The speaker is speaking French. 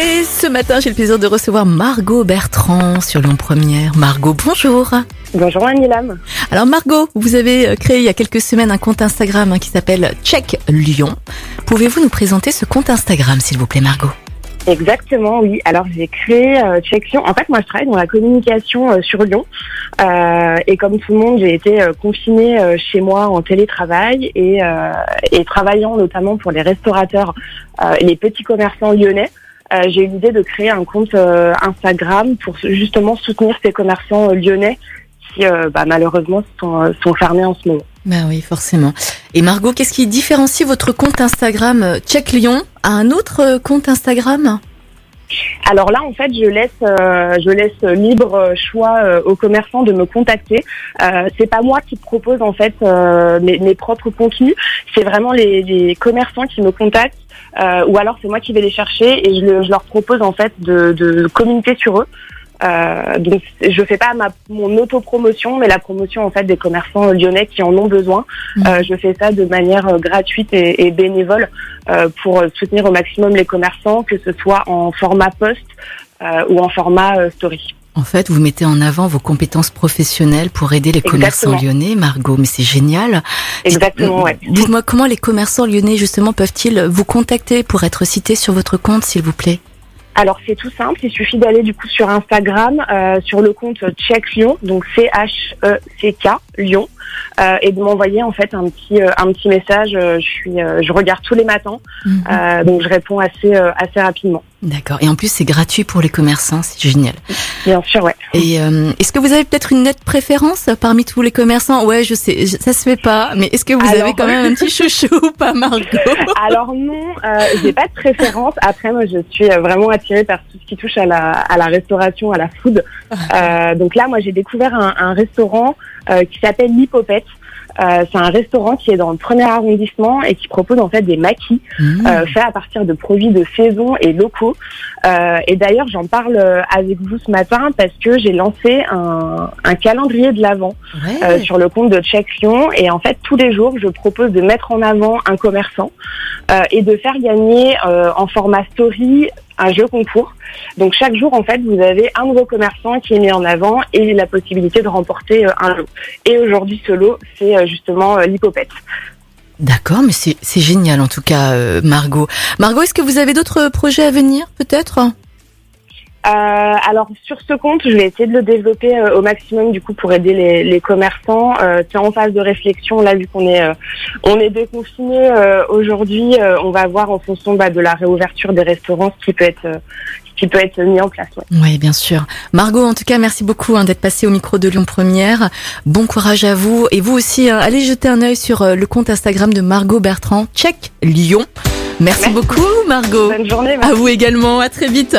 Et ce matin, j'ai le plaisir de recevoir Margot Bertrand sur Lyon Première. Margot, bonjour. Bonjour Lam. Alors Margot, vous avez euh, créé il y a quelques semaines un compte Instagram hein, qui s'appelle Check Lyon. Pouvez-vous nous présenter ce compte Instagram, s'il vous plaît, Margot? Exactement, oui. Alors j'ai créé euh, Check Lyon. En fait, moi, je travaille dans la communication euh, sur Lyon. Euh, et comme tout le monde, j'ai été euh, confinée chez moi en télétravail et, et travaillant notamment pour les restaurateurs les petits commerçants lyonnais. J'ai eu l'idée de créer un compte Instagram pour justement soutenir ces commerçants lyonnais qui bah, malheureusement sont, sont fermés en ce moment. Ben oui, forcément. Et Margot, qu'est-ce qui différencie votre compte Instagram Check Lyon à un autre compte Instagram? Alors là, en fait, je laisse, euh, je laisse libre choix euh, aux commerçants de me contacter. Euh, c'est pas moi qui propose en fait euh, mes, mes, propres contenus. C'est vraiment les, commerçants qui me contactent, ou alors c'est moi qui vais les chercher et je, je leur propose en fait de, de communiquer sur eux. Euh, donc je fais pas ma, mon autopromotion, mais la promotion en fait des commerçants lyonnais qui en ont besoin. Mmh. Euh, je fais ça de manière euh, gratuite et, et bénévole euh, pour soutenir au maximum les commerçants, que ce soit en format post euh, ou en format euh, story. En fait, vous mettez en avant vos compétences professionnelles pour aider les commerçants lyonnais, Margot, mais c'est génial. Exactement, ouais. Dites-moi comment les commerçants lyonnais justement peuvent-ils vous contacter pour être cités sur votre compte, s'il vous plaît? Alors c'est tout simple, il suffit d'aller du coup sur Instagram, euh, sur le compte Check Lyon, donc C H E C K Lyon, euh, et de m'envoyer en fait un petit euh, un petit message. je suis, je regarde tous les matins, mhm. donc je réponds assez assez rapidement. D'accord. Et en plus c'est gratuit pour les commerçants, c'est génial. Bien sûr, ouais. Et est-ce que vous avez peut-être une nette préférence parmi tous les commerçants? Ouais, je sais, ça se fait pas, mais est-ce que vous avez quand même un petit chouchou ou pas, Margot? Alors non, j'ai pas de préférence. Après, moi, je suis vraiment attirée par tout ce qui touche à la, à la restauration, à la food. Euh, donc là, moi, j'ai découvert un, un restaurant euh, qui s'appelle Euh, c'est un restaurant qui est dans le premier arrondissement et qui propose en fait des maquis mmh. euh, faits à partir de produits de saison et locaux. Euh, et d'ailleurs, j'en parle avec vous ce matin parce que j'ai lancé un, un, calendrier de l'avant ouais. Sur le compte de Check Lyon. Et en fait, tous les jours, je propose de mettre en avant un commerçant et de faire gagner en format story un jeu concours. Donc chaque jour, en fait, vous avez un nouveau commerçant qui est mis en avant et la possibilité de remporter euh, un lot. Et aujourd'hui, ce lot, c'est euh, justement euh, l'hypopète. D'accord, mais c'est génial en tout cas, Margot. Margot, est-ce que vous avez d'autres projets à venir, peut-être? Euh, alors sur ce compte, je vais essayer de le développer euh, au maximum du coup pour aider les, les commerçants. Euh, c'est en phase de réflexion là vu qu'on est euh, on est déconfiné euh, aujourd'hui. on va voir en fonction bah, de la réouverture des restaurants ce qui peut être qui peut être mis en place. Ouais. Oui, bien sûr. Margot, en tout cas, merci beaucoup hein, d'être passée au micro de Lyon Première. Bon courage à vous et vous aussi. Hein, allez jeter un œil sur le compte Instagram de Margot Bertrand. Check Lyon. Merci, merci. beaucoup, Margot. Bonne journée. Merci. À vous également. À très vite.